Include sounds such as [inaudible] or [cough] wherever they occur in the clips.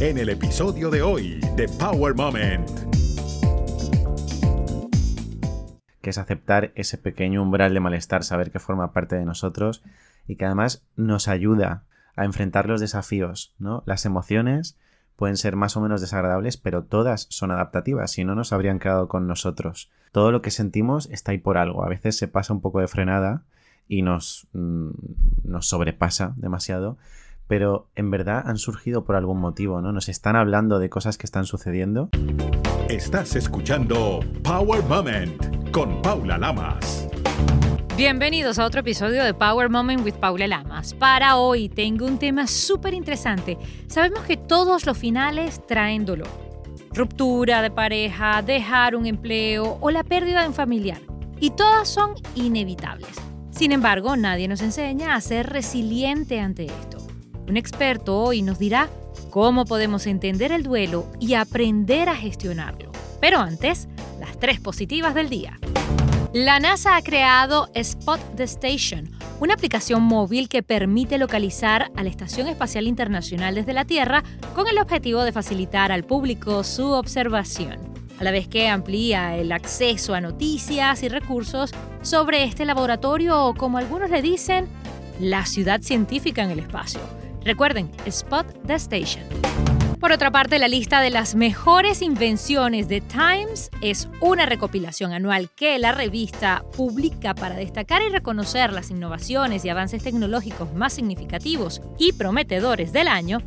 en el episodio de hoy de Power Moment. Que es aceptar ese pequeño umbral de malestar, saber que forma parte de nosotros y que además nos ayuda a enfrentar los desafíos, ¿no? Las emociones pueden ser más o menos desagradables, pero todas son adaptativas, si no nos habrían quedado con nosotros. Todo lo que sentimos está ahí por algo. A veces se pasa un poco de frenada y nos, mm, nos sobrepasa demasiado, pero en verdad han surgido por algún motivo, ¿no? Nos están hablando de cosas que están sucediendo. Estás escuchando Power Moment con Paula Lamas. Bienvenidos a otro episodio de Power Moment with Paula Lamas. Para hoy tengo un tema súper interesante. Sabemos que todos los finales traen dolor. Ruptura de pareja, dejar un empleo o la pérdida de un familiar. Y todas son inevitables. Sin embargo, nadie nos enseña a ser resiliente ante esto. Un experto hoy nos dirá cómo podemos entender el duelo y aprender a gestionarlo. Pero antes, las tres positivas del día. La NASA ha creado Spot the Station, una aplicación móvil que permite localizar a la Estación Espacial Internacional desde la Tierra con el objetivo de facilitar al público su observación, a la vez que amplía el acceso a noticias y recursos sobre este laboratorio o, como algunos le dicen, la ciudad científica en el espacio. Recuerden, Spot the Station. Por otra parte, la lista de las mejores invenciones de Times es una recopilación anual que la revista publica para destacar y reconocer las innovaciones y avances tecnológicos más significativos y prometedores del año.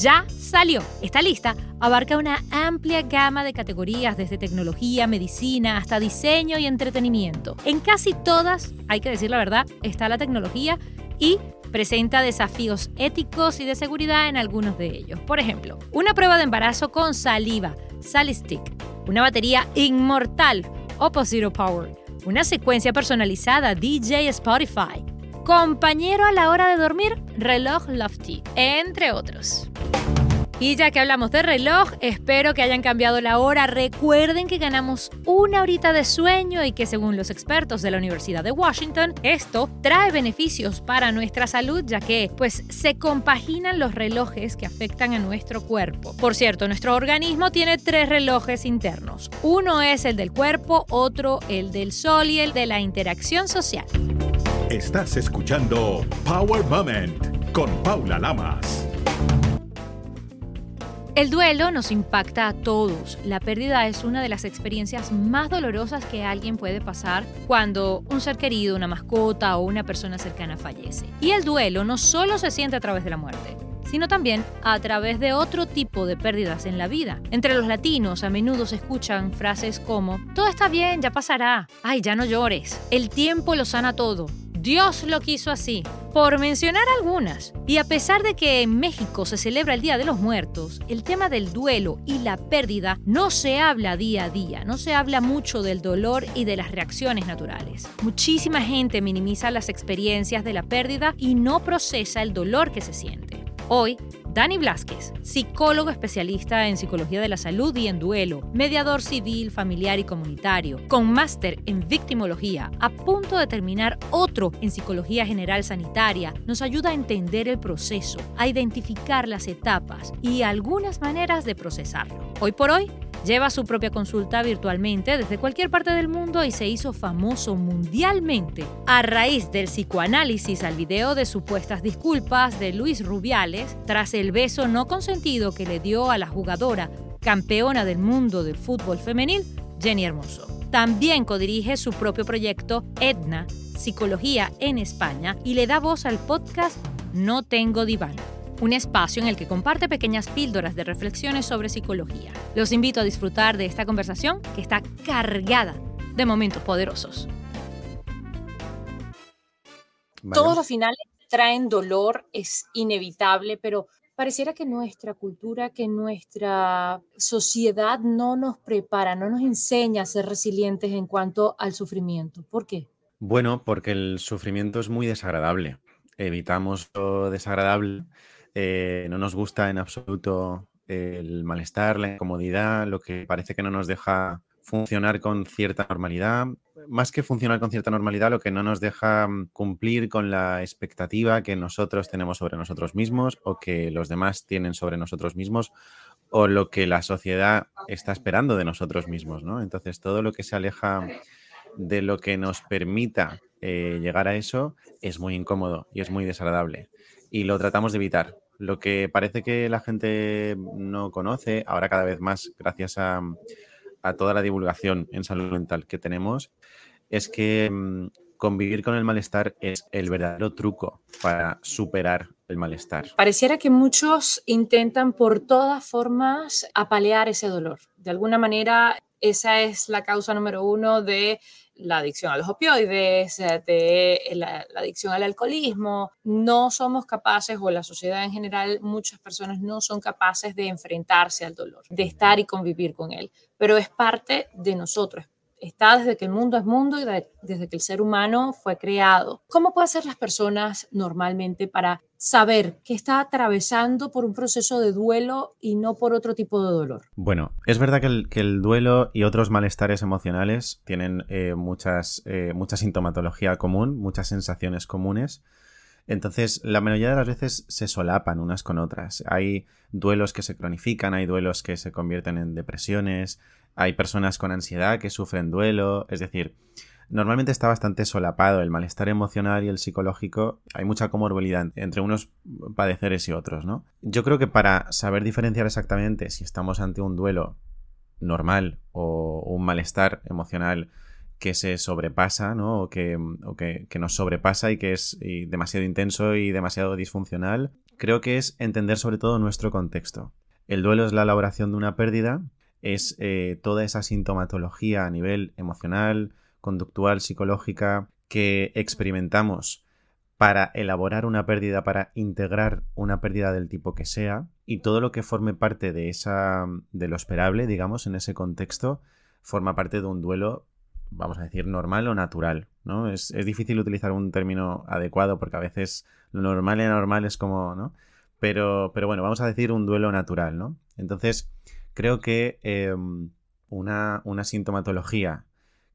Ya salió. Esta lista abarca una amplia gama de categorías desde tecnología, medicina hasta diseño y entretenimiento. En casi todas, hay que decir la verdad, está la tecnología y presenta desafíos éticos y de seguridad en algunos de ellos. Por ejemplo, una prueba de embarazo con saliva, Salistick, una batería inmortal, Opposite Power, una secuencia personalizada, DJ Spotify, compañero a la hora de dormir, reloj Lofty, entre otros. Y ya que hablamos de reloj, espero que hayan cambiado la hora. Recuerden que ganamos una horita de sueño y que según los expertos de la Universidad de Washington, esto trae beneficios para nuestra salud ya que pues se compaginan los relojes que afectan a nuestro cuerpo. Por cierto, nuestro organismo tiene tres relojes internos. Uno es el del cuerpo, otro el del sol y el de la interacción social. Estás escuchando Power Moment con Paula Lamas. El duelo nos impacta a todos. La pérdida es una de las experiencias más dolorosas que alguien puede pasar cuando un ser querido, una mascota o una persona cercana fallece. Y el duelo no solo se siente a través de la muerte, sino también a través de otro tipo de pérdidas en la vida. Entre los latinos a menudo se escuchan frases como, todo está bien, ya pasará, ay, ya no llores, el tiempo lo sana todo, Dios lo quiso así, por mencionar algunas. Y a pesar de que en México se celebra el Día de los Muertos, el tema del duelo y la pérdida no se habla día a día, no se habla mucho del dolor y de las reacciones naturales. Muchísima gente minimiza las experiencias de la pérdida y no procesa el dolor que se siente. Hoy Dani Blasquez, psicólogo especialista en psicología de la salud y en duelo, mediador civil, familiar y comunitario, con máster en victimología, a punto de terminar otro en psicología general sanitaria, nos ayuda a entender el proceso, a identificar las etapas y algunas maneras de procesarlo. Hoy por hoy, Lleva su propia consulta virtualmente desde cualquier parte del mundo y se hizo famoso mundialmente a raíz del psicoanálisis al video de supuestas disculpas de Luis Rubiales tras el beso no consentido que le dio a la jugadora campeona del mundo del fútbol femenil, Jenny Hermoso. También codirige su propio proyecto Edna, Psicología en España, y le da voz al podcast No Tengo Diván un espacio en el que comparte pequeñas píldoras de reflexiones sobre psicología. Los invito a disfrutar de esta conversación que está cargada de momentos poderosos. Todos los finales traen dolor, es inevitable, pero pareciera que nuestra cultura, que nuestra sociedad no nos prepara, no nos enseña a ser resilientes en cuanto al sufrimiento. ¿Por qué? Bueno, porque el sufrimiento es muy desagradable. Evitamos lo desagradable eh, no nos gusta en absoluto el malestar, la incomodidad, lo que parece que no nos deja funcionar con cierta normalidad. más que funcionar con cierta normalidad, lo que no nos deja mm, cumplir con la expectativa que nosotros tenemos sobre nosotros mismos o que los demás tienen sobre nosotros mismos o lo que la sociedad está esperando de nosotros mismos, ¿no? Entonces, todo lo que se aleja de lo que nos permita eh, llegar a eso es muy incómodo y es muy desagradable. Y lo tratamos de evitar. Lo que parece que la gente no conoce, ahora cada vez más, gracias a, toda la divulgación en salud mental que tenemos, es que mm, convivir con el malestar es el verdadero truco para superar el malestar. Pareciera que muchos intentan por todas formas apalear ese dolor. De alguna manera, esa es la causa número uno de la adicción a los opioides, de la, la, adicción al alcoholismo. No somos capaces, o la sociedad en general, muchas personas no son capaces de enfrentarse al dolor, de estar y convivir con él. Pero es parte de nosotros, está desde que el mundo es mundo y desde que el ser humano fue creado. ¿Cómo pueden hacer las personas normalmente para saber que está atravesando por un proceso de duelo y no por otro tipo de dolor? Bueno, es verdad que el, duelo y otros malestares emocionales tienen eh, muchas, eh, mucha sintomatología común, muchas sensaciones comunes. Entonces, la mayoría de las veces se solapan unas con otras. Hay duelos que se cronifican, hay duelos que se convierten en depresiones, hay personas con ansiedad que sufren duelo, es decir, normalmente está bastante solapado el malestar emocional y el psicológico. Hay mucha comorbilidad entre unos padeceres y otros, ¿no? Yo creo que para saber diferenciar exactamente si estamos ante un duelo normal o un malestar emocional que se sobrepasa, ¿no? O que, nos sobrepasa y que es demasiado intenso y demasiado disfuncional, creo que es entender sobre todo nuestro contexto. El duelo es la elaboración de una pérdida es eh, toda esa sintomatología a nivel emocional, conductual, psicológica que experimentamos para elaborar una pérdida, para integrar una pérdida del tipo que sea, y todo lo que forme parte de esa de lo esperable, digamos, en ese contexto, forma parte de un duelo, vamos a decir, normal o natural. ¿no? Es, es difícil utilizar un término adecuado porque a veces lo normal y anormal es como, ¿no? Pero, pero bueno, vamos a decir un duelo natural, ¿no? Entonces, creo que em, una, sintomatología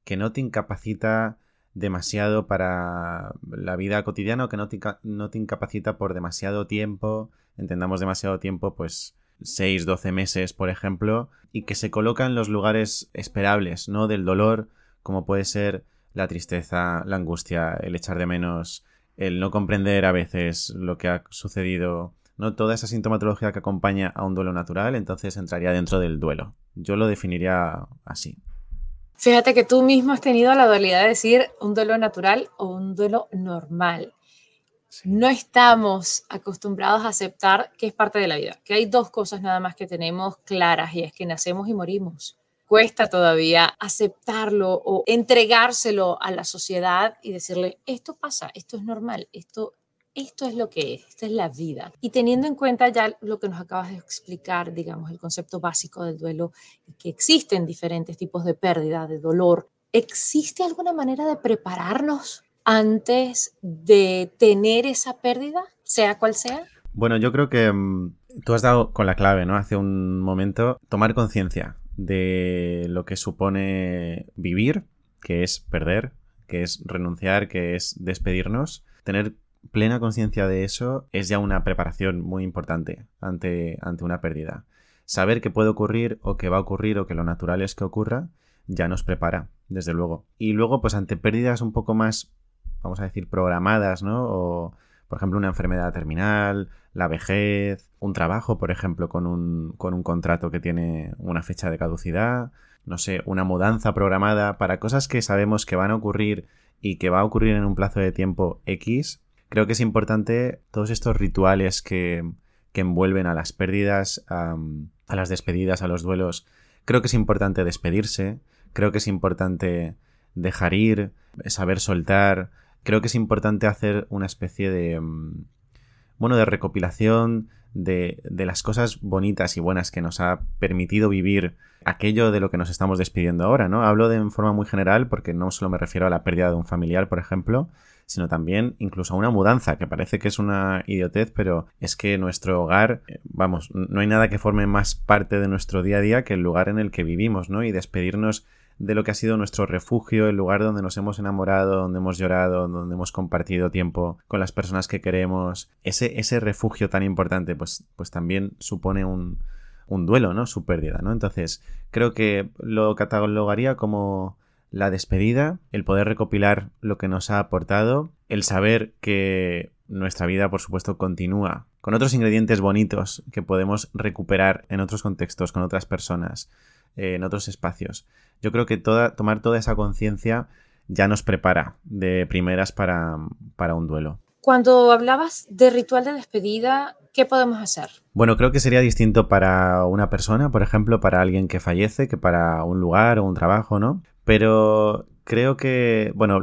que no te incapacita demasiado para la vida cotidiana o que no te, no te incapacita por demasiado tiempo, entendamos demasiado tiempo, pues 6, 12 meses, por ejemplo, y que se coloca en los lugares esperables, ¿no? Del dolor, como puede ser la tristeza, la angustia, el echar de menos, el no comprender a veces lo que ha sucedido ¿no? Toda esa sintomatología que acompaña a un duelo natural, entonces entraría dentro del duelo. Yo lo definiría así. Fíjate que tú mismo has tenido la dualidad de decir un duelo natural o un duelo normal. No estamos acostumbrados a aceptar que es parte de la vida, que hay dos cosas nada más que tenemos claras y es que nacemos y morimos. Cuesta todavía aceptarlo o entregárselo a la sociedad y decirle, esto pasa, esto es normal, esto esto es lo que es, esta es la vida. Y teniendo en cuenta ya lo que nos acabas de explicar, digamos, el concepto básico del duelo, que existen diferentes tipos de pérdida, de dolor, ¿existe alguna manera de prepararnos antes de tener esa pérdida, sea cual sea? Bueno, yo creo que mm, tú has dado con la clave, ¿no? Hace un momento, tomar conciencia de lo que supone vivir, que es perder, que es renunciar, que es despedirnos, tener plena conciencia de eso es ya una preparación muy importante ante, ante una pérdida. Saber que puede ocurrir o que va a ocurrir o que lo natural es que ocurra ya nos prepara, desde luego. Y luego, pues ante pérdidas un poco más, vamos a decir, programadas, ¿no? O, por ejemplo, una enfermedad terminal, la vejez, un trabajo, por ejemplo, con un, con un contrato que tiene una fecha de caducidad, no sé, una mudanza programada, para cosas que sabemos que van a ocurrir y que va a ocurrir en un plazo de tiempo X, creo que es importante todos estos rituales que, envuelven a las pérdidas, a, las despedidas, a los duelos. Creo que es importante despedirse, creo que es importante dejar ir, saber soltar. Creo que es importante hacer una especie de. Mm, bueno, de recopilación de, de, las cosas bonitas y buenas que nos ha permitido vivir aquello de lo que nos estamos despidiendo ahora, ¿no? Hablo de forma muy general porque no solo me refiero a la pérdida de un familiar, por ejemplo, sino también incluso a una mudanza, que parece que es una idiotez, pero es que nuestro hogar, eh, vamos, no hay nada que forme más parte de nuestro día a día que el lugar en el que vivimos, ¿no? Y despedirnos de lo que ha sido nuestro refugio, el lugar donde nos hemos enamorado, donde hemos llorado, donde hemos compartido tiempo con las personas que queremos. Ese, ese refugio tan importante, pues, pues también supone un, un duelo, ¿no? Su pérdida, ¿no? Entonces, creo que lo catalogaría como la despedida, el poder recopilar lo que nos ha aportado, el saber que nuestra vida, por supuesto, continúa con otros ingredientes bonitos que podemos recuperar en otros contextos, con otras personas, eh, en otros espacios. Yo creo que toda, tomar toda esa conciencia ya nos prepara de primeras para, para un duelo. Cuando hablabas de ritual de despedida, ¿qué podemos hacer? Bueno, creo que sería distinto para una persona, por ejemplo, para alguien que fallece, que para un lugar o un trabajo, ¿no? Pero creo que, bueno,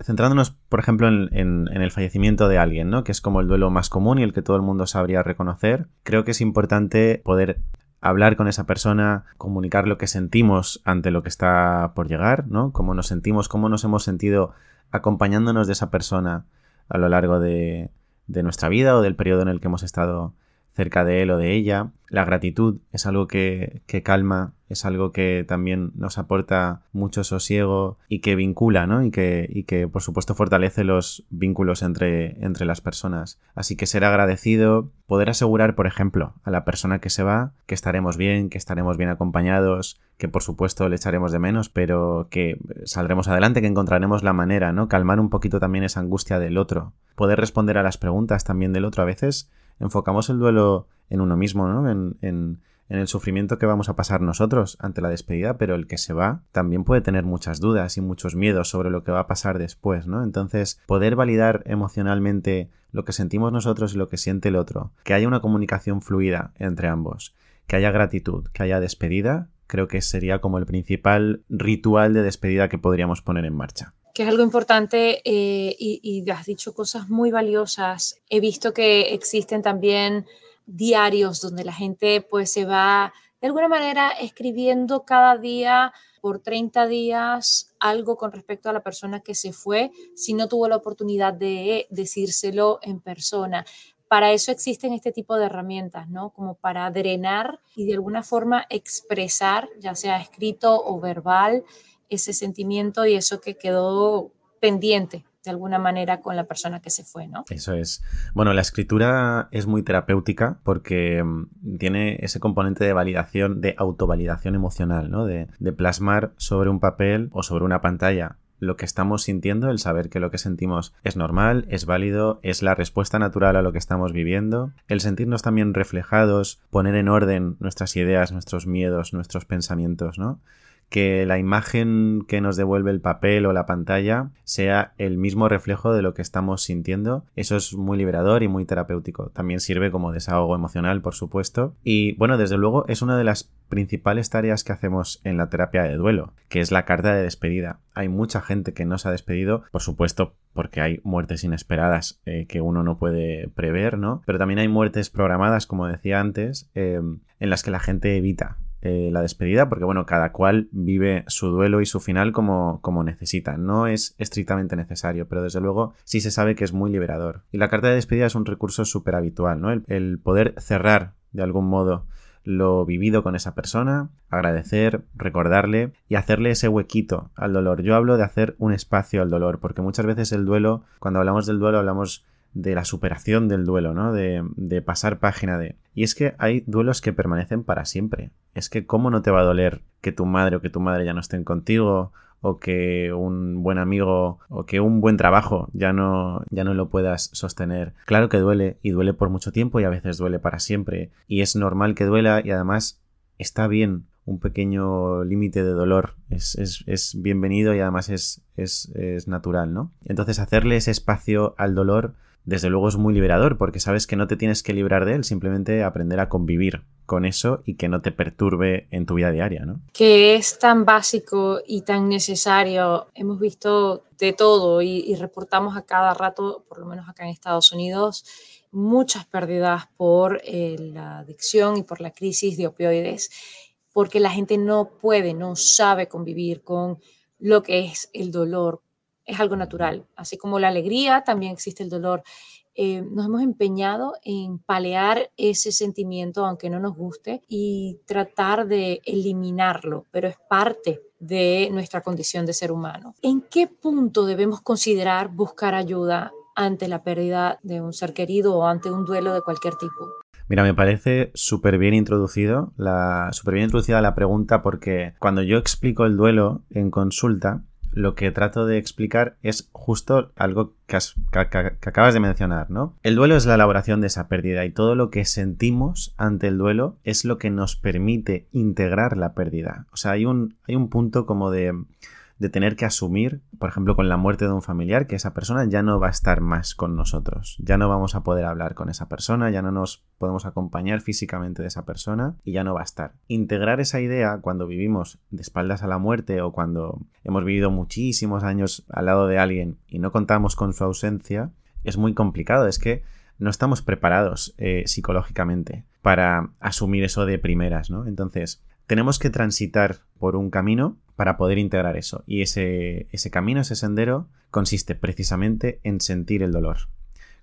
centrándonos, por ejemplo, en, el fallecimiento de alguien, ¿no? Que es como el duelo más común y el que todo el mundo sabría reconocer. Creo que es importante poder hablar con esa persona, comunicar lo que sentimos ante lo que está por llegar, ¿no? Cómo nos sentimos, cómo nos hemos sentido acompañándonos de esa persona a lo largo de, de nuestra vida o del periodo en el que hemos estado cerca de él o de ella. La gratitud es algo que, calma, es algo que también nos aporta mucho sosiego y que vincula, ¿no? Y que, y que por supuesto fortalece los vínculos entre, entre las personas. Así que ser agradecido, poder asegurar, por ejemplo, a la persona que se va, que estaremos bien, que estaremos bien acompañados, que por supuesto le echaremos de menos, pero que saldremos adelante, que encontraremos la manera, ¿no? Calmar un poquito también esa angustia del otro. Poder responder a las preguntas también del otro a veces enfocamos el duelo en uno mismo, ¿no? En, en, el sufrimiento que vamos a pasar nosotros ante la despedida, pero el que se va también puede tener muchas dudas y muchos miedos sobre lo que va a pasar después, ¿no? Entonces, poder validar emocionalmente lo que sentimos nosotros y lo que siente el otro, que haya una comunicación fluida entre ambos, que haya gratitud, que haya despedida, creo que sería como el principal ritual de despedida que podríamos poner en marcha que es algo importante eh, y, has dicho cosas muy valiosas. He visto que existen también diarios donde la gente pues se va de alguna manera escribiendo cada día por 30 días algo con respecto a la persona que se fue si no tuvo la oportunidad de decírselo en persona. Para eso existen este tipo de herramientas, ¿no? Como para drenar y de alguna forma expresar, ya sea escrito o verbal, ese sentimiento y eso que quedó pendiente de alguna manera con la persona que se fue, ¿no? Eso es. Bueno, la escritura es muy terapéutica porque mm, tiene ese componente de validación, de autovalidación emocional, ¿no? De, de plasmar sobre un papel o sobre una pantalla lo que estamos sintiendo, el saber que lo que sentimos es normal, es válido, es la respuesta natural a lo que estamos viviendo, el sentirnos también reflejados, poner en orden nuestras ideas, nuestros miedos, nuestros pensamientos, ¿no? Que la imagen que nos devuelve el papel o la pantalla sea el mismo reflejo de lo que estamos sintiendo. Eso es muy liberador y muy terapéutico. También sirve como desahogo emocional, por supuesto. Y bueno, desde luego es una de las principales tareas que hacemos en la terapia de duelo, que es la carta de despedida. Hay mucha gente que no se ha despedido, por supuesto, porque hay muertes inesperadas eh, que uno no puede prever, ¿no? Pero también hay muertes programadas, como decía antes, eh, en las que la gente evita eh, la despedida, porque bueno, cada cual vive su duelo y su final como, como necesita. No es estrictamente necesario, pero desde luego sí se sabe que es muy liberador. Y la carta de despedida es un recurso súper habitual, ¿no? El, poder cerrar de algún modo lo vivido con esa persona, agradecer, recordarle y hacerle ese huequito al dolor. Yo hablo de hacer un espacio al dolor, porque muchas veces el duelo, cuando hablamos del duelo, hablamos de la superación del duelo, ¿no? De, de, pasar página de... Y es que hay duelos que permanecen para siempre. Es que cómo no te va a doler que tu madre o que tu madre ya no estén contigo o que un buen amigo o que un buen trabajo ya no ya no lo puedas sostener. Claro que duele y duele por mucho tiempo y a veces duele para siempre y es normal que duela y además está bien un pequeño límite de dolor es, es, es, bienvenido y además es, es, natural, ¿no? Entonces hacerle ese espacio al dolor desde luego es muy liberador porque sabes que no te tienes que librar de él, simplemente aprender a convivir con eso y que no te perturbe en tu vida diaria, ¿no? Que es tan básico y tan necesario. Hemos visto de todo y, reportamos a cada rato, por lo menos acá en Estados Unidos, muchas pérdidas por eh, la adicción y por la crisis de opioides, porque la gente no puede, no sabe convivir con lo que es el dolor, es algo natural. Así como la alegría, también existe el dolor. eh, nos hemos empeñado en palear ese sentimiento, aunque no nos guste, y tratar de eliminarlo, pero es parte de nuestra condición de ser humano. ¿En qué punto debemos considerar buscar ayuda ante la pérdida de un ser querido o ante un duelo de cualquier tipo? Mira, me parece súper bien introducido, la, súper bien introducida la pregunta porque cuando yo explico el duelo en consulta, lo que trato de explicar es justo algo que, acabas de mencionar, ¿no? El duelo es la elaboración de esa pérdida y todo lo que sentimos ante el duelo es lo que nos permite integrar la pérdida. O sea, hay un, hay un punto como de de tener que asumir, por ejemplo, con la muerte de un familiar, que esa persona ya no va a estar más con nosotros. Ya no vamos a poder hablar con esa persona, ya no nos podemos acompañar físicamente de esa persona y ya no va a estar. Integrar esa idea cuando vivimos de espaldas a la muerte o cuando hemos vivido muchísimos años al lado de alguien y no contamos con su ausencia, es muy complicado. Es que no estamos preparados eh, psicológicamente para asumir eso de primeras, ¿no? Entonces, tenemos que transitar por un camino para poder integrar eso. Y ese, ese camino, ese sendero, consiste precisamente en sentir el dolor.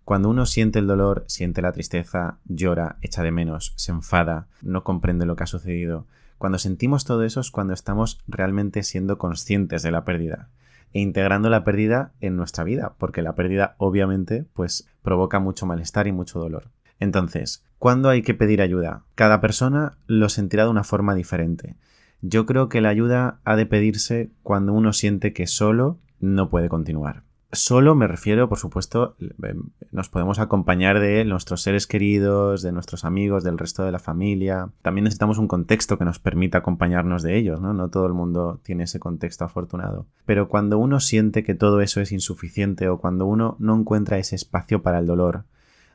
Cuando uno siente el dolor, siente la tristeza, llora, echa de menos, se enfada, no comprende lo que ha sucedido. Cuando sentimos todo eso es cuando estamos realmente siendo conscientes de la pérdida e integrando la pérdida en nuestra vida, porque la pérdida obviamente pues provoca mucho malestar y mucho dolor. Entonces, ¿cuándo hay que pedir ayuda? Cada persona lo sentirá de una forma diferente. Yo creo que la ayuda ha de pedirse cuando uno siente que solo no puede continuar. Solo me refiero, por supuesto, em, nos podemos acompañar de nuestros seres queridos, de nuestros amigos, del resto de la familia. También necesitamos un contexto que nos permita acompañarnos de ellos, ¿no? No todo el mundo tiene ese contexto afortunado. Pero cuando uno siente que todo eso es insuficiente o cuando uno no encuentra ese espacio para el dolor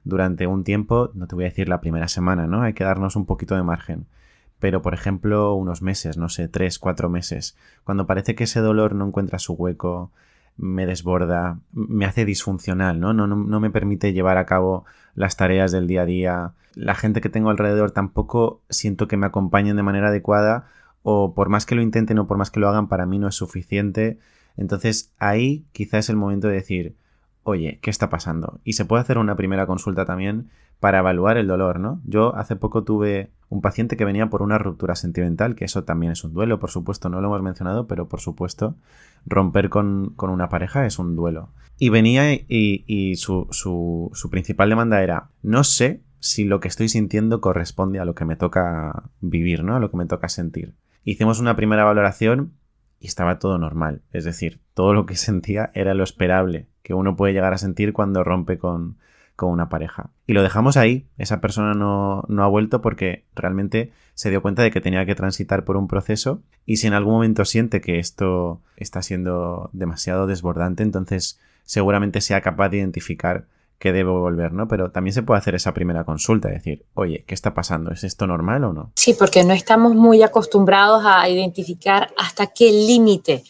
durante un tiempo, no te voy a decir la primera semana, ¿no? Hay que darnos un poquito de margen pero por ejemplo unos meses, no sé, tres, cuatro meses, cuando parece que ese dolor no encuentra su hueco, me desborda, me hace disfuncional, ¿no? No, no, me permite llevar a cabo las tareas del día a día, la gente que tengo alrededor tampoco siento que me acompañen de manera adecuada o por más que lo intenten o por más que lo hagan, para mí no es suficiente. Entonces ahí quizás es el momento de decir, oye, ¿qué está pasando? Y se puede hacer una primera consulta también para evaluar el dolor, ¿no? Yo hace poco tuve un paciente que venía por una ruptura sentimental, que eso también es un duelo, por supuesto, no lo hemos mencionado, pero por supuesto, romper con, una pareja es un duelo. Y venía y, su, su, su principal demanda era, no sé si lo que estoy sintiendo corresponde a lo que me toca vivir, ¿no? A lo que me toca sentir. Hicimos una primera valoración y estaba todo normal, es decir, todo lo que sentía era lo esperable que uno puede llegar a sentir cuando rompe con, con una pareja. Y lo dejamos ahí. Esa persona no, no, ha vuelto porque realmente se dio cuenta de que tenía que transitar por un proceso y si en algún momento siente que esto está siendo demasiado desbordante, entonces seguramente sea capaz de identificar que debe volver, ¿no? Pero también se puede hacer esa primera consulta, decir, oye, ¿qué está pasando? ¿Es esto normal o no? Sí, porque no estamos muy acostumbrados a identificar hasta qué límite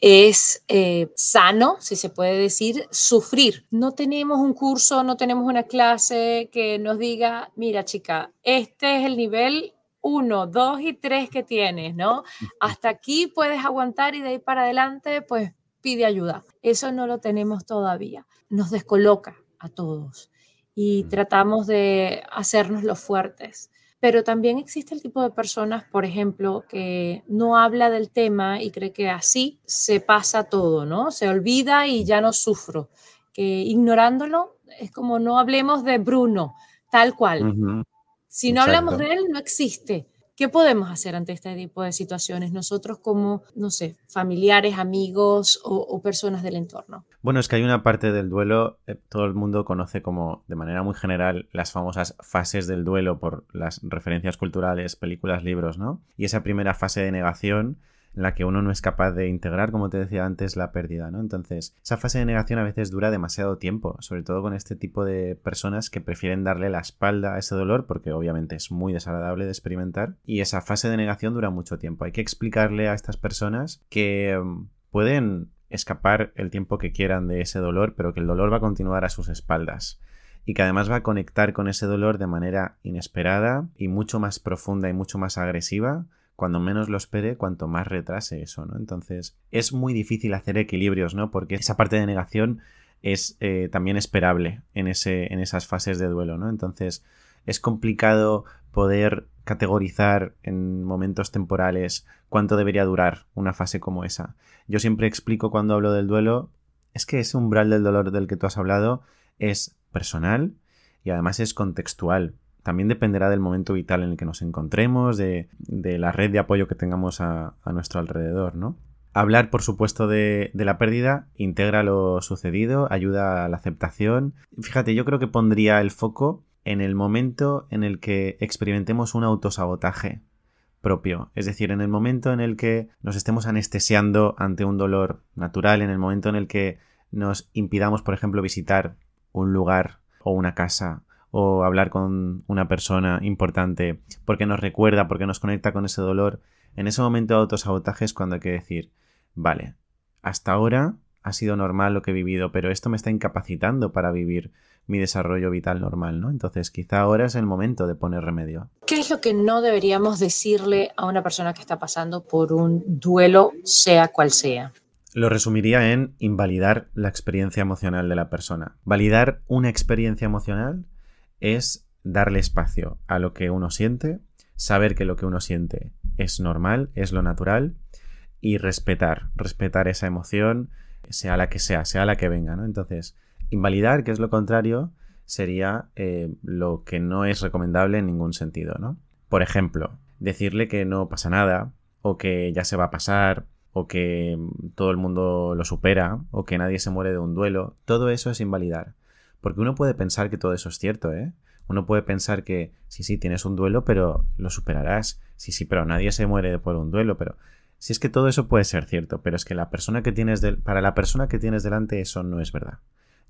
es eh, sano, si se puede decir, sufrir. No tenemos un curso, no tenemos una clase que nos diga, mira chica, este es el nivel 1, 2 y 3 que tienes, ¿no? Hasta aquí puedes aguantar y de ahí para adelante, pues pide ayuda. Eso no lo tenemos todavía. Nos descoloca a todos y tratamos de hacernos los fuertes pero también existe el tipo de personas, por ejemplo, que no habla del tema y cree que así se pasa todo, ¿no? Se olvida y ya no sufro. Que ignorándolo es como no hablemos de Bruno, tal cual. Si no hablamos de él, no existe. ¿Qué podemos hacer ante este tipo de situaciones nosotros como, no sé, familiares, amigos o, personas del entorno? Bueno, es que hay una parte del duelo, eh, todo el mundo conoce como de manera muy general las famosas fases del duelo por las referencias culturales, películas, libros, ¿no? Y esa primera fase de negación en la que uno no es capaz de integrar, como te decía antes, la pérdida, ¿no? Entonces, esa fase de negación a veces dura demasiado tiempo, sobre todo con este tipo de personas que prefieren darle la espalda a ese dolor porque obviamente es muy desagradable de experimentar y esa fase de negación dura mucho tiempo. Hay que explicarle a estas personas que mm, pueden escapar el tiempo que quieran de ese dolor, pero que el dolor va a continuar a sus espaldas y que además va a conectar con ese dolor de manera inesperada y mucho más profunda y mucho más agresiva cuando menos lo espere, cuanto más retrase eso, ¿no? Entonces, es muy difícil hacer equilibrios, ¿no? Porque esa parte de negación es eh, también esperable en, ese, en esas fases de duelo, ¿no? Entonces, es complicado poder categorizar en momentos temporales cuánto debería durar una fase como esa. Yo siempre explico cuando hablo del duelo, es que ese umbral del dolor del que tú has hablado es personal y además es contextual. También dependerá del momento vital en el que nos encontremos, de, la red de apoyo que tengamos a, nuestro alrededor, ¿no? Hablar, por supuesto, de, la pérdida integra lo sucedido, ayuda a la aceptación. Fíjate, yo creo que pondría el foco en el momento en el que experimentemos un autosabotaje propio. Es decir, en el momento en el que nos estemos anestesiando ante un dolor natural, en el momento en el que nos impidamos, por ejemplo, visitar un lugar o una casa o hablar con una persona importante porque nos recuerda, porque nos conecta con ese dolor, en ese momento de autosabotaje es cuando hay que decir, vale, hasta ahora ha sido normal lo que he vivido, pero esto me está incapacitando para vivir mi desarrollo vital normal, ¿no? Entonces quizá ahora es el momento de poner remedio. ¿Qué es lo que no deberíamos decirle a una persona que está pasando por un duelo, sea cual sea? Lo resumiría en invalidar la experiencia emocional de la persona. Validar una experiencia emocional es darle espacio a lo que uno siente, saber que lo que uno siente es normal, es lo natural y respetar, respetar esa emoción, sea la que sea, sea la que venga, ¿no? Entonces, invalidar, que es lo contrario, sería eh, lo que no es recomendable en ningún sentido, ¿no? Por ejemplo, decirle que no pasa nada, o que ya se va a pasar, o que todo el mundo lo supera, o que nadie se muere de un duelo, todo eso es invalidar. Porque uno puede pensar que todo eso es cierto, ¿eh? Uno puede pensar que sí, sí, tienes un duelo, pero lo superarás. Sí, sí, pero nadie se muere por un duelo, pero si es que todo eso puede ser cierto, pero es que la persona que tienes para la persona que tienes delante eso no es verdad.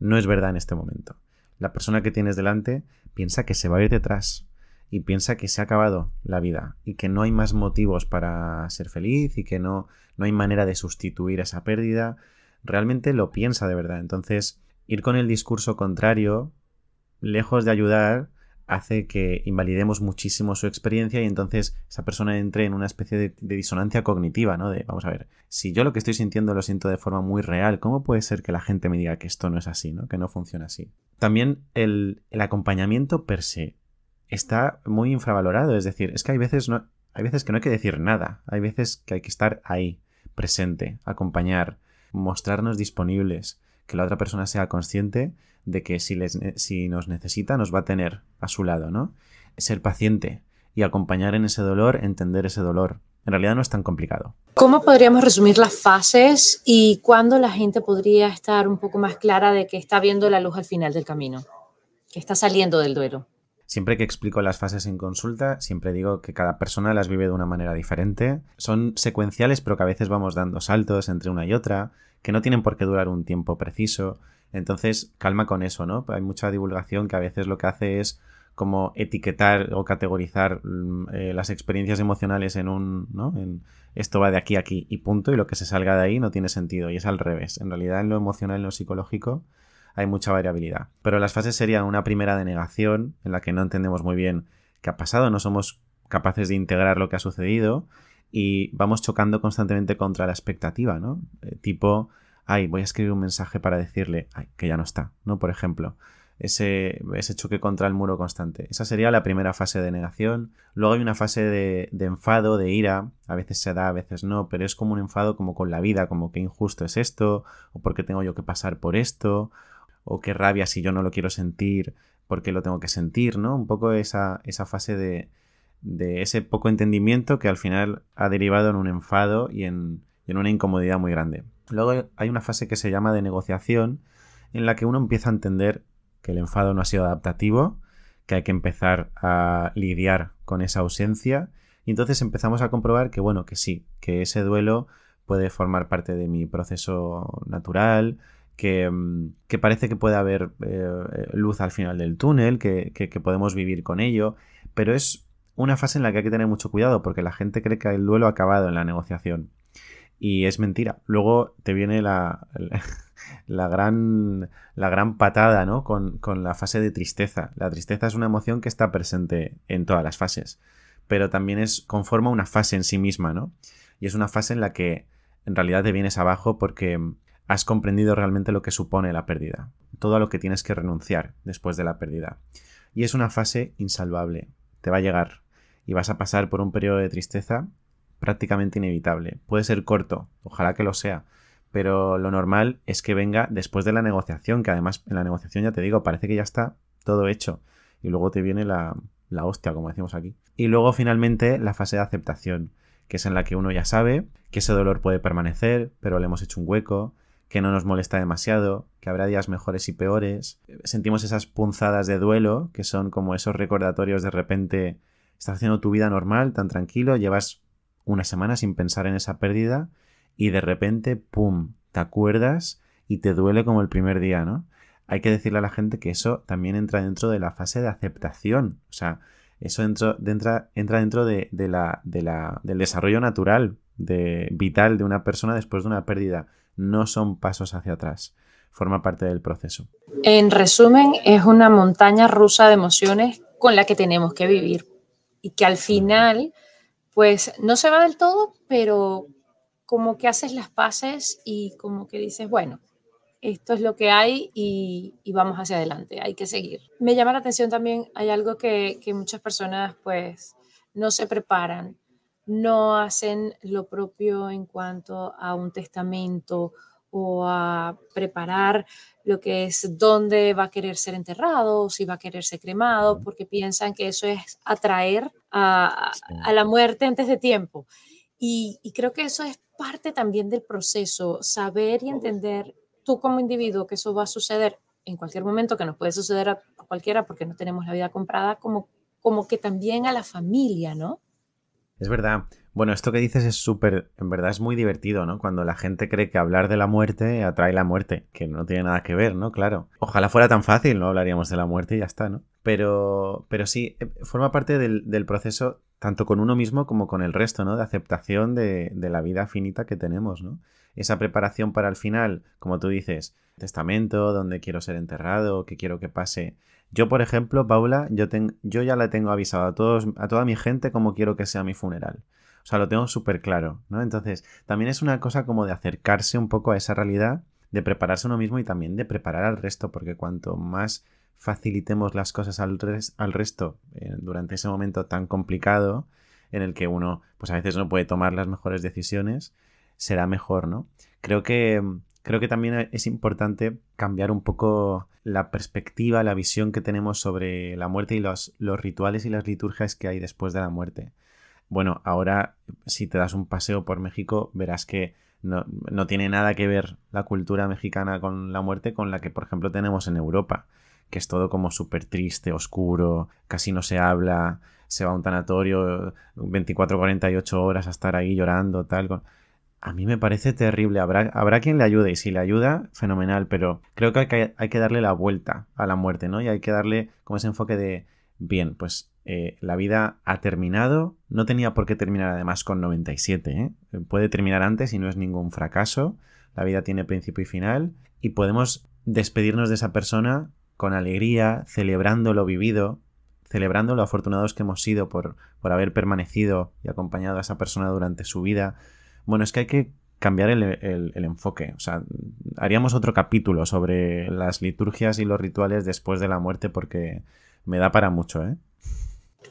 No es verdad en este momento. La persona que tienes delante piensa que se va a ir detrás y piensa que se ha acabado la vida y que no hay más motivos para ser feliz y que no, no hay manera de sustituir esa pérdida. Realmente lo piensa de verdad. Entonces, ir con el discurso contrario, lejos de ayudar, hace que invalidemos muchísimo su experiencia y entonces esa persona entre en una especie de, disonancia cognitiva, ¿no? De, vamos a ver, si yo lo que estoy sintiendo lo siento de forma muy real, ¿cómo puede ser que la gente me diga que esto no es así, ¿no? Que no funciona así. También el, acompañamiento per se está muy infravalorado, es decir, es que hay veces, no, hay veces que no hay que decir nada, hay veces que hay que estar ahí, presente, acompañar, mostrarnos disponibles, que la otra persona sea consciente de que si, les, si nos necesita nos va a tener a su lado, ¿no? Ser paciente y acompañar en ese dolor, entender ese dolor. En realidad no es tan complicado. ¿Cómo podríamos resumir las fases y cuándo la gente podría estar un poco más clara de que está viendo la luz al final del camino, que está saliendo del duelo? Siempre que explico las fases en consulta, siempre digo que cada persona las vive de una manera diferente. Son secuenciales, pero que a veces vamos dando saltos entre una y otra, que no tienen por qué durar un tiempo preciso. Entonces, calma con eso, ¿no? Hay mucha divulgación que a veces lo que hace es como etiquetar o categorizar mm, eh, las experiencias emocionales en un, ¿no? En esto va de aquí a aquí y punto, y lo que se salga de ahí no tiene sentido, y es al revés. En realidad, en lo emocional, en lo psicológico, hay mucha variabilidad. Pero las fases serían una primera de negación, en la que no entendemos muy bien qué ha pasado, no somos capaces de integrar lo que ha sucedido, y vamos chocando constantemente contra la expectativa, ¿no? Eh, tipo, ay, voy a escribir un mensaje para decirle, que ya no está, ¿no? Por ejemplo, ese, ese choque contra el muro constante. Esa sería la primera fase de negación. Luego hay una fase de, de, enfado, de ira, a veces se da, a veces no, pero es como un enfado como con la vida, como que injusto es esto, o porque tengo yo que pasar por esto, o qué rabia si yo no lo quiero sentir, porque lo tengo que sentir, ¿no? Un poco esa, esa fase de, de ese poco entendimiento que al final ha derivado en un enfado y en, en una incomodidad muy grande. Luego hay una fase que se llama de negociación, en la que uno empieza a entender que el enfado no ha sido adaptativo, que hay que empezar a lidiar con esa ausencia, y entonces empezamos a comprobar que, bueno, que sí, que ese duelo puede formar parte de mi proceso natural, que, parece que puede haber eh, luz al final del túnel, que, que podemos vivir con ello, pero es una fase en la que hay que tener mucho cuidado porque la gente cree que el duelo ha acabado en la negociación. Y es mentira. Luego te viene la, [laughs] la, gran, la gran patada, ¿no? Con, con, la fase de tristeza. La tristeza es una emoción que está presente en todas las fases, pero también es, conforma una fase en sí misma, ¿no? Y es una fase en la que en realidad te vienes abajo porque has comprendido realmente lo que supone la pérdida, todo a lo que tienes que renunciar después de la pérdida. Y es una fase insalvable, te va a llegar y vas a pasar por un periodo de tristeza prácticamente inevitable. Puede ser corto, ojalá que lo sea, pero lo normal es que venga después de la negociación, que además en la negociación ya te digo, parece que ya está todo hecho y luego te viene la, la hostia, como decimos aquí. Y luego finalmente la fase de aceptación, que es en la que uno ya sabe que ese dolor puede permanecer, pero le hemos hecho un hueco, que no nos molesta demasiado, que habrá días mejores y peores. Sentimos esas punzadas de duelo, que son como esos recordatorios de repente, estás haciendo tu vida normal, tan tranquilo, llevas una semana sin pensar en esa pérdida y de repente, ¡pum!, te acuerdas y te duele como el primer día, ¿no? Hay que decirle a la gente que eso también entra dentro de la fase de aceptación. O sea, eso entra, entra dentro de, la, del desarrollo natural, de, vital de una persona después de una pérdida no son pasos hacia atrás, forma parte del proceso. En resumen, es una montaña rusa de emociones con la que tenemos que vivir y que al final, pues no se va del todo, pero como que haces las paces y como que dices, bueno, esto es lo que hay y, vamos hacia adelante, hay que seguir. Me llama la atención también, hay algo que, que muchas personas pues no se preparan no hacen lo propio en cuanto a un testamento o a preparar lo que es dónde va a querer ser enterrado, si va a querer ser cremado, porque piensan que eso es atraer a, la muerte antes de tiempo. Y, y, creo que eso es parte también del proceso, saber y entender tú como individuo que eso va a suceder en cualquier momento, que nos puede suceder a, cualquiera porque no tenemos la vida comprada, como, como que también a la familia, ¿no? Es verdad. Bueno, esto que dices es súper, en verdad es muy divertido, ¿no? Cuando la gente cree que hablar de la muerte atrae la muerte, que no tiene nada que ver, ¿no? Claro. Ojalá fuera tan fácil, no hablaríamos de la muerte y ya está, ¿no? Pero, pero sí, eh, forma parte del, proceso tanto con uno mismo como con el resto, ¿no? De aceptación de, de la vida finita que tenemos, ¿no? Esa preparación para el final, como tú dices, testamento, dónde quiero ser enterrado, qué quiero que pase yo, por ejemplo, Paula, yo, yo ya le tengo avisado a, todos, a toda mi gente cómo quiero que sea mi funeral. O sea, lo tengo súper claro, ¿no? Entonces, también es una cosa como de acercarse un poco a esa realidad, de prepararse uno mismo y también de preparar al resto, porque cuanto más facilitemos las cosas al, al resto eh, durante ese momento tan complicado, en el que uno, pues a veces no puede tomar las mejores decisiones, será mejor, ¿no? Creo que creo que también es importante cambiar un poco la perspectiva, la visión que tenemos sobre la muerte y los, los rituales y las liturgias que hay después de la muerte. Bueno, ahora si te das un paseo por México verás que no, no, tiene nada que ver la cultura mexicana con la muerte con la que, por ejemplo, tenemos en Europa, que es todo como súper triste, oscuro, casi no se habla, se va a un tanatorio 24-48 horas a estar ahí llorando, tal a mí me parece terrible. Habrá, habrá quien le ayude y si le ayuda, fenomenal, pero creo que hay, que darle la vuelta a la muerte, ¿no? Y hay que darle como ese enfoque de, bien, pues eh, la vida ha terminado, no tenía por qué terminar además con 97, ¿eh? puede terminar antes y no es ningún fracaso, la vida tiene principio y final y podemos despedirnos de esa persona con alegría, celebrando lo vivido, celebrando lo afortunados que hemos sido por, por haber permanecido y acompañado a esa persona durante su vida, bueno, es que hay que cambiar el, enfoque. O sea, haríamos otro capítulo sobre las liturgias y los rituales después de la muerte porque me da para mucho, ¿eh?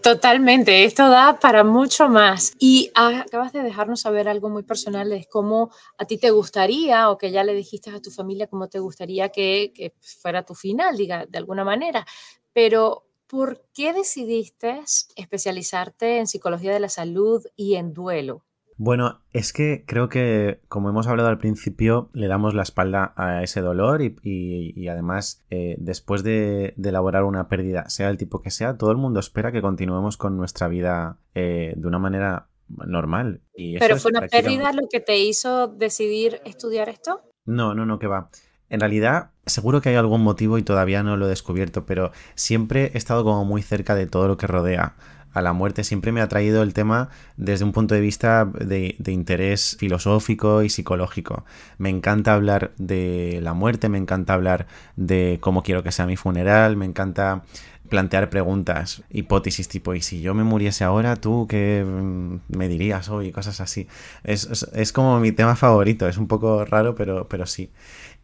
Totalmente, esto da para mucho más. Y acabas de dejarnos saber algo muy personal de cómo a ti te gustaría o que ya le dijiste a tu familia cómo te gustaría que, que fuera tu final, diga, de alguna manera. Pero, ¿por qué decidiste especializarte en psicología de la salud y en duelo? Bueno, es que creo que, como hemos hablado al principio, le damos la espalda a ese dolor y, además, eh, después de, elaborar una pérdida, sea el tipo que sea, todo el mundo espera que continuemos con nuestra vida eh, de una manera normal. ¿Pero fue una pérdida lo que te hizo decidir estudiar esto? No, no, no, que va. En realidad, seguro que hay algún motivo y todavía no lo he descubierto, pero siempre he estado como muy cerca de todo lo que rodea a la muerte siempre me ha traído el tema desde un punto de vista de, interés filosófico y psicológico. Me encanta hablar de la muerte, me encanta hablar de cómo quiero que sea mi funeral, me encanta plantear preguntas, hipótesis tipo, ¿y si yo me muriese ahora, tú qué mm, me dirías hoy? Cosas así. Es, como mi tema favorito, es un poco raro, pero, pero sí.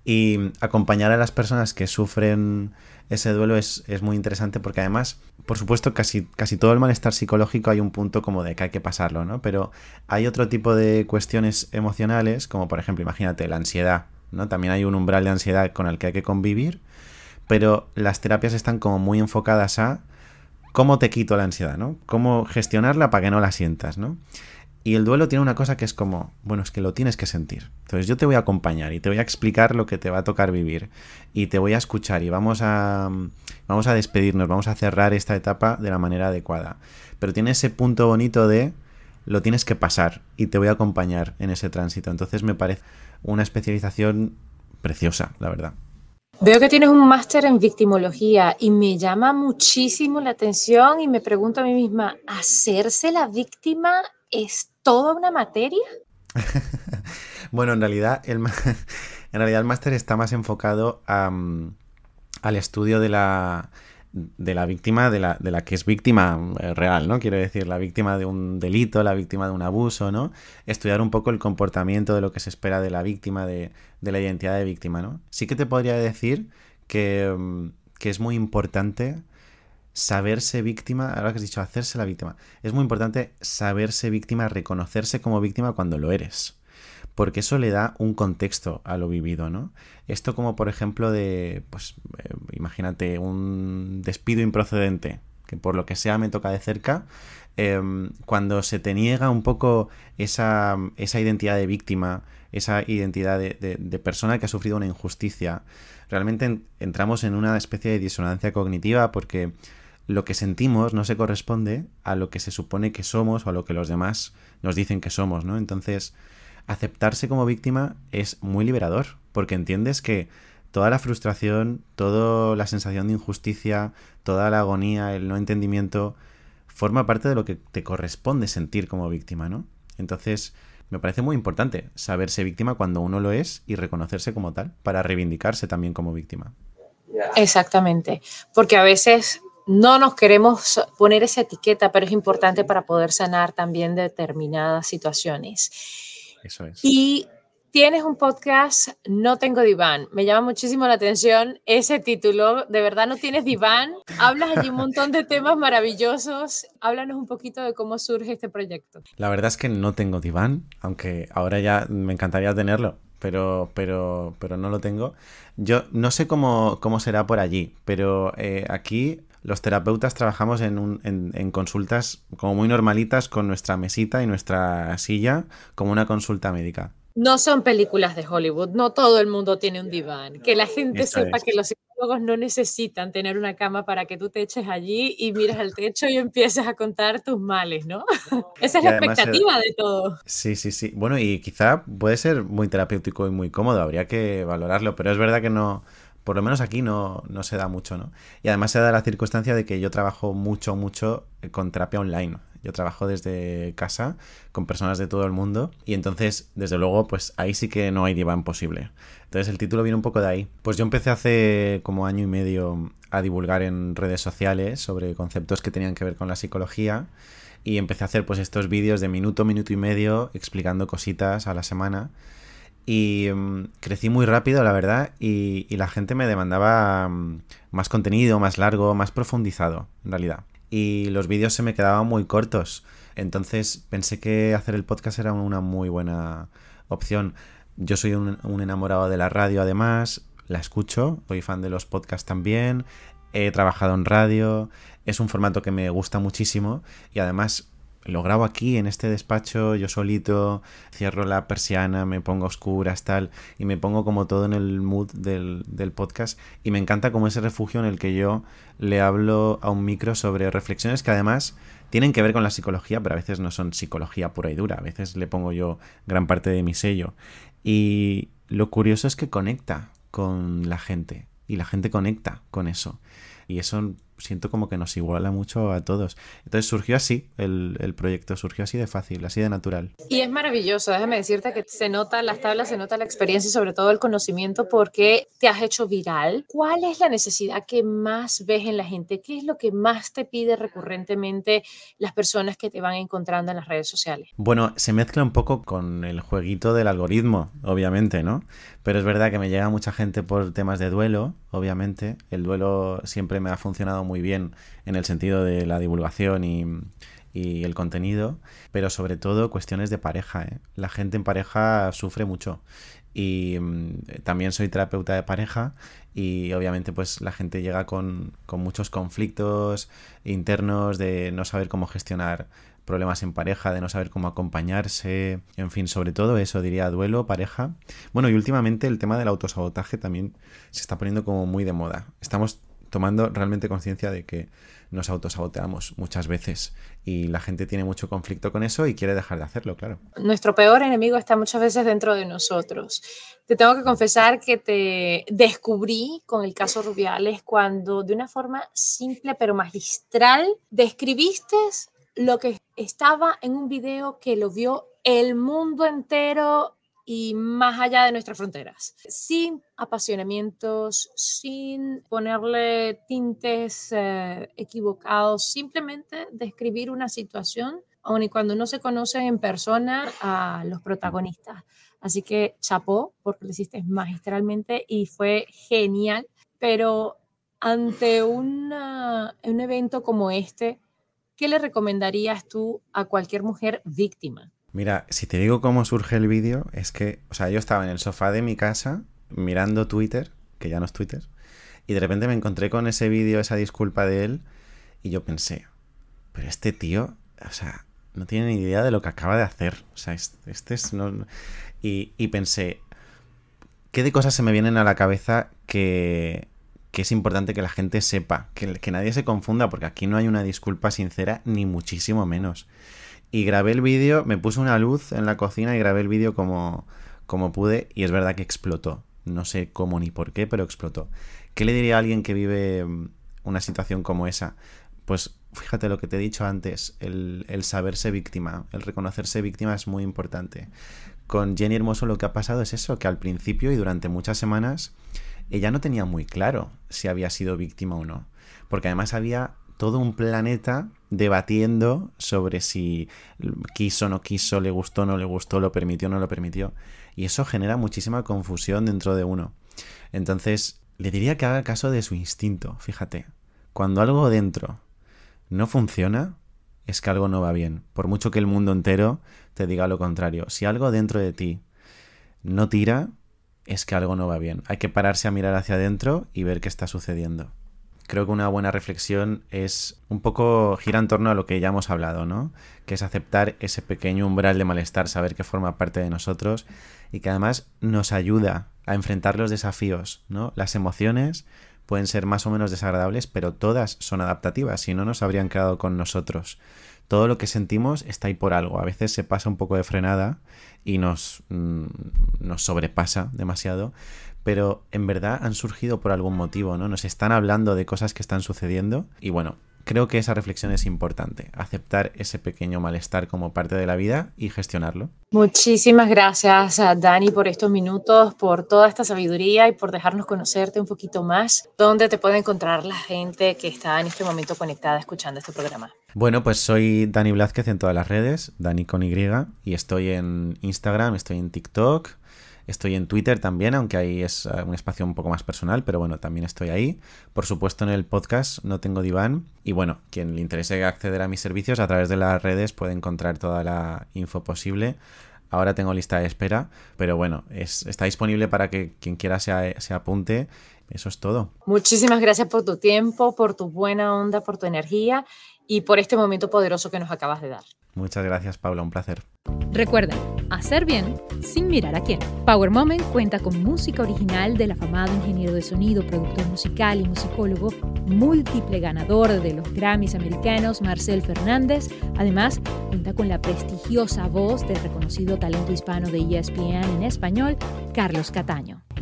Y acompañar a las personas que sufren ese duelo es, muy interesante porque además, por supuesto, casi, casi todo el malestar psicológico hay un punto como de que hay que pasarlo, ¿no? Pero hay otro tipo de cuestiones emocionales, como por ejemplo, imagínate, la ansiedad, ¿no? También hay un umbral de ansiedad con el que hay que convivir, pero las terapias están como muy enfocadas a cómo te quito la ansiedad, ¿no? Cómo gestionarla para que no la sientas, ¿no? Y el duelo tiene una cosa que es como, bueno, es que lo tienes que sentir. Entonces yo te voy a acompañar y te voy a explicar lo que te va a tocar vivir y te voy a escuchar y vamos a vamos a despedirnos, vamos a cerrar esta etapa de la manera adecuada. Pero tiene ese punto bonito de lo tienes que pasar y te voy a acompañar en ese tránsito. Entonces me parece una especialización preciosa, la verdad. Veo que tienes un máster en victimología y me llama muchísimo la atención y me pregunto a mí misma, ¿hacerse la víctima es toda una materia? [laughs] bueno, en realidad el, [laughs] en realidad el máster está más enfocado al estudio de la, de la víctima, de la, de la que es víctima eh, real, ¿no? Quiero decir, la víctima de un delito, la víctima de un abuso, ¿no? Estudiar un poco el comportamiento de lo que se espera de la víctima, de, de la identidad de víctima, ¿no? Sí que te podría decir que, mm, que es muy importante saberse víctima, ahora que has dicho hacerse la víctima, es muy importante saberse víctima, reconocerse como víctima cuando lo eres. Porque eso le da un contexto a lo vivido, ¿no? Esto como por ejemplo de, pues eh, imagínate un despido improcedente, que por lo que sea me toca de cerca, em, cuando se te niega un poco esa, esa identidad de víctima, esa identidad de, de, persona que ha sufrido una injusticia, realmente entramos en una especie de disonancia cognitiva porque lo que sentimos no se corresponde a lo que se supone que somos o a lo que los demás nos dicen que somos, ¿no? Entonces, aceptarse como víctima es muy liberador, porque entiendes que toda la frustración, toda la sensación de injusticia, toda la agonía, el no entendimiento, forma parte de lo que te corresponde sentir como víctima, ¿no? Entonces, me parece muy importante saberse víctima cuando uno lo es y reconocerse como tal, para reivindicarse también como víctima. Exactamente, porque a veces no nos queremos poner esa etiqueta, pero es importante para poder sanar también determinadas situaciones. Eso es. Y tienes un podcast, No tengo diván. Me llama muchísimo la atención ese título. De verdad no tienes diván. Hablas allí un montón de temas maravillosos. Háblanos un poquito de cómo surge este proyecto. La verdad es que no tengo diván, aunque ahora ya me encantaría tenerlo. Pero, pero, pero no lo tengo. Yo no sé cómo, cómo será por allí, pero eh, aquí los terapeutas trabajamos en, en, consultas como muy normalitas con nuestra mesita y nuestra silla como una consulta médica. No son películas de Hollywood, no todo el mundo tiene un diván. Que la gente sepa que los psicólogos no necesitan tener una cama para que tú te eches allí y mires al techo y empieces a contar tus males, ¿no? [laughs] Esa es la expectativa de todo. Sí, sí, sí. Bueno, y quizá puede ser muy terapéutico y muy cómodo, habría que valorarlo, pero es verdad que no por lo menos aquí no, no, se da mucho, ¿no? Y además se da la circunstancia de que yo trabajo mucho, mucho con terapia online. Yo trabajo desde casa con personas de todo el mundo y entonces, desde luego, pues ahí sí que no hay diván posible. Entonces el título viene un poco de ahí. Pues yo empecé hace como año y medio a divulgar en redes sociales sobre conceptos que tenían que ver con la psicología y empecé a hacer pues estos vídeos de minuto, minuto y medio explicando cositas a la semana y mm, crecí muy rápido, la verdad, y, la gente me demandaba mm, más contenido, más largo, más profundizado, en realidad. Y los vídeos se me quedaban muy cortos. Entonces pensé que hacer el podcast era una muy buena opción. Yo soy un, un enamorado de la radio, además, la escucho, soy fan de los podcasts también, he trabajado en radio, es un formato que me gusta muchísimo y además lo grabo aquí en este despacho, yo solito, cierro la persiana, me pongo oscuras, tal, y me pongo como todo en el mood del, del, podcast. Y me encanta como ese refugio en el que yo le hablo a un micro sobre reflexiones que además tienen que ver con la psicología, pero a veces no son psicología pura y dura. A veces le pongo yo gran parte de mi sello. Y lo curioso es que conecta con la gente. Y la gente conecta con eso. Y eso siento como que nos iguala mucho a todos. Entonces surgió así, el, el, proyecto surgió así de fácil, así de natural. Y es maravilloso, déjame decirte que se nota las tablas, se nota la experiencia y sobre todo el conocimiento porque te has hecho viral. ¿Cuál es la necesidad que más ves en la gente? ¿Qué es lo que más te pide recurrentemente las personas que te van encontrando en las redes sociales? Bueno, se mezcla un poco con el jueguito del algoritmo, obviamente, ¿no? Pero es verdad que me llega mucha gente por temas de duelo, obviamente. El duelo siempre me ha funcionado muy bien en el sentido de la divulgación y, el contenido, pero sobre todo cuestiones de pareja. ¿eh? La gente en pareja sufre mucho. Y mm, también soy terapeuta de pareja y obviamente pues la gente llega con, con muchos conflictos internos de no saber cómo gestionar problemas en pareja, de no saber cómo acompañarse, en fin, sobre todo eso, diría duelo, pareja. Bueno, y últimamente el tema del autosabotaje también se está poniendo como muy de moda. Estamos tomando realmente conciencia de que nos autosaboteamos muchas veces y la gente tiene mucho conflicto con eso y quiere dejar de hacerlo, claro. Nuestro peor enemigo está muchas veces dentro de nosotros. Te tengo que confesar que te descubrí con el caso Rubiales cuando de una forma simple pero magistral describiste lo que estaba en un video que lo vio el mundo entero y más allá de nuestras fronteras, sin apasionamientos, sin ponerle tintes eh, equivocados, simplemente describir una situación, aun y cuando no se conocen en persona a los protagonistas. Así que chapó, porque lo hiciste magistralmente y fue genial, pero ante un evento como este, ¿qué le recomendarías tú a cualquier mujer víctima? Mira, si te digo cómo surge el vídeo, es que, o sea, yo estaba en el sofá de mi casa mirando Twitter, que ya no es Twitter, y de repente me encontré con ese vídeo, esa disculpa de él, y yo pensé, pero este tío, o sea, no tiene ni idea de lo que acaba de hacer. O sea, este, es... No... Y, y pensé, ¿qué de cosas se me vienen a la cabeza que, que es importante que la gente sepa, que, nadie se confunda, porque aquí no hay una disculpa sincera, ni muchísimo menos. Y grabé el vídeo, me puse una luz en la cocina y grabé el vídeo como, como pude, y es verdad que explotó. No sé cómo ni por qué, pero explotó. ¿Qué le diría a alguien que vive mm, una situación como esa? Pues fíjate lo que te he dicho antes, el, el saberse víctima, el reconocerse víctima es muy importante. Con Jenny Hermoso lo que ha pasado es eso, que al principio y durante muchas semanas ella no tenía muy claro si había sido víctima o no. Porque además había todo un planeta debatiendo sobre si quiso no quiso, le gustó no le gustó, lo permitió o no lo permitió. Y eso genera muchísima confusión dentro de uno. Entonces, le diría que haga caso de su instinto, fíjate. Cuando algo dentro no funciona, es que algo no va bien. Por mucho que el mundo entero te diga lo contrario. Si algo dentro de ti no tira, es que algo no va bien. Hay que pararse a mirar hacia adentro y ver qué está sucediendo. Creo que una buena reflexión es un poco gira en torno a lo que ya hemos hablado, ¿no? Que es aceptar ese pequeño umbral de malestar, saber que forma parte de nosotros y que además nos ayuda a enfrentar los desafíos, ¿no? Las emociones pueden ser más o menos desagradables, pero todas son adaptativas, si no nos habrían quedado con nosotros todo lo que sentimos está ahí por algo. A veces se pasa un poco de frenada y nos, mm, nos sobrepasa demasiado, pero en verdad han surgido por algún motivo, ¿no? Nos están hablando de cosas que están sucediendo y bueno, creo que esa reflexión es importante, aceptar ese pequeño malestar como parte de la vida y gestionarlo. Muchísimas gracias a Dani por estos minutos, por toda esta sabiduría y por dejarnos conocerte un poquito más. ¿Dónde te puede encontrar la gente que está en este momento conectada escuchando este programa? Bueno, pues soy Dani Blázquez en todas las redes, Dani con Y, y estoy en Instagram, estoy en TikTok, Estoy en Twitter también, aunque ahí es eh, un espacio un poco más personal, pero bueno, también estoy ahí. Por supuesto, en el podcast no tengo diván. Y bueno, quien le interese acceder a mis servicios a través de las redes puede encontrar toda la info posible. Ahora tengo lista de espera, pero bueno, está disponible para que quien quiera se, se apunte. Eso es todo. Muchísimas gracias por tu tiempo, por tu buena onda, por tu energía y por este momento poderoso que nos acabas de dar. Muchas gracias, Paula, un placer. Recuerda, hacer bien sin mirar a quién. Power Moment cuenta con música original del afamado ingeniero de sonido, productor musical y musicólogo, múltiple ganador de los Grammys americanos, Marcel Fernández. Además, cuenta con la prestigiosa voz del reconocido talento hispano de ESPN en español, Carlos Cataño.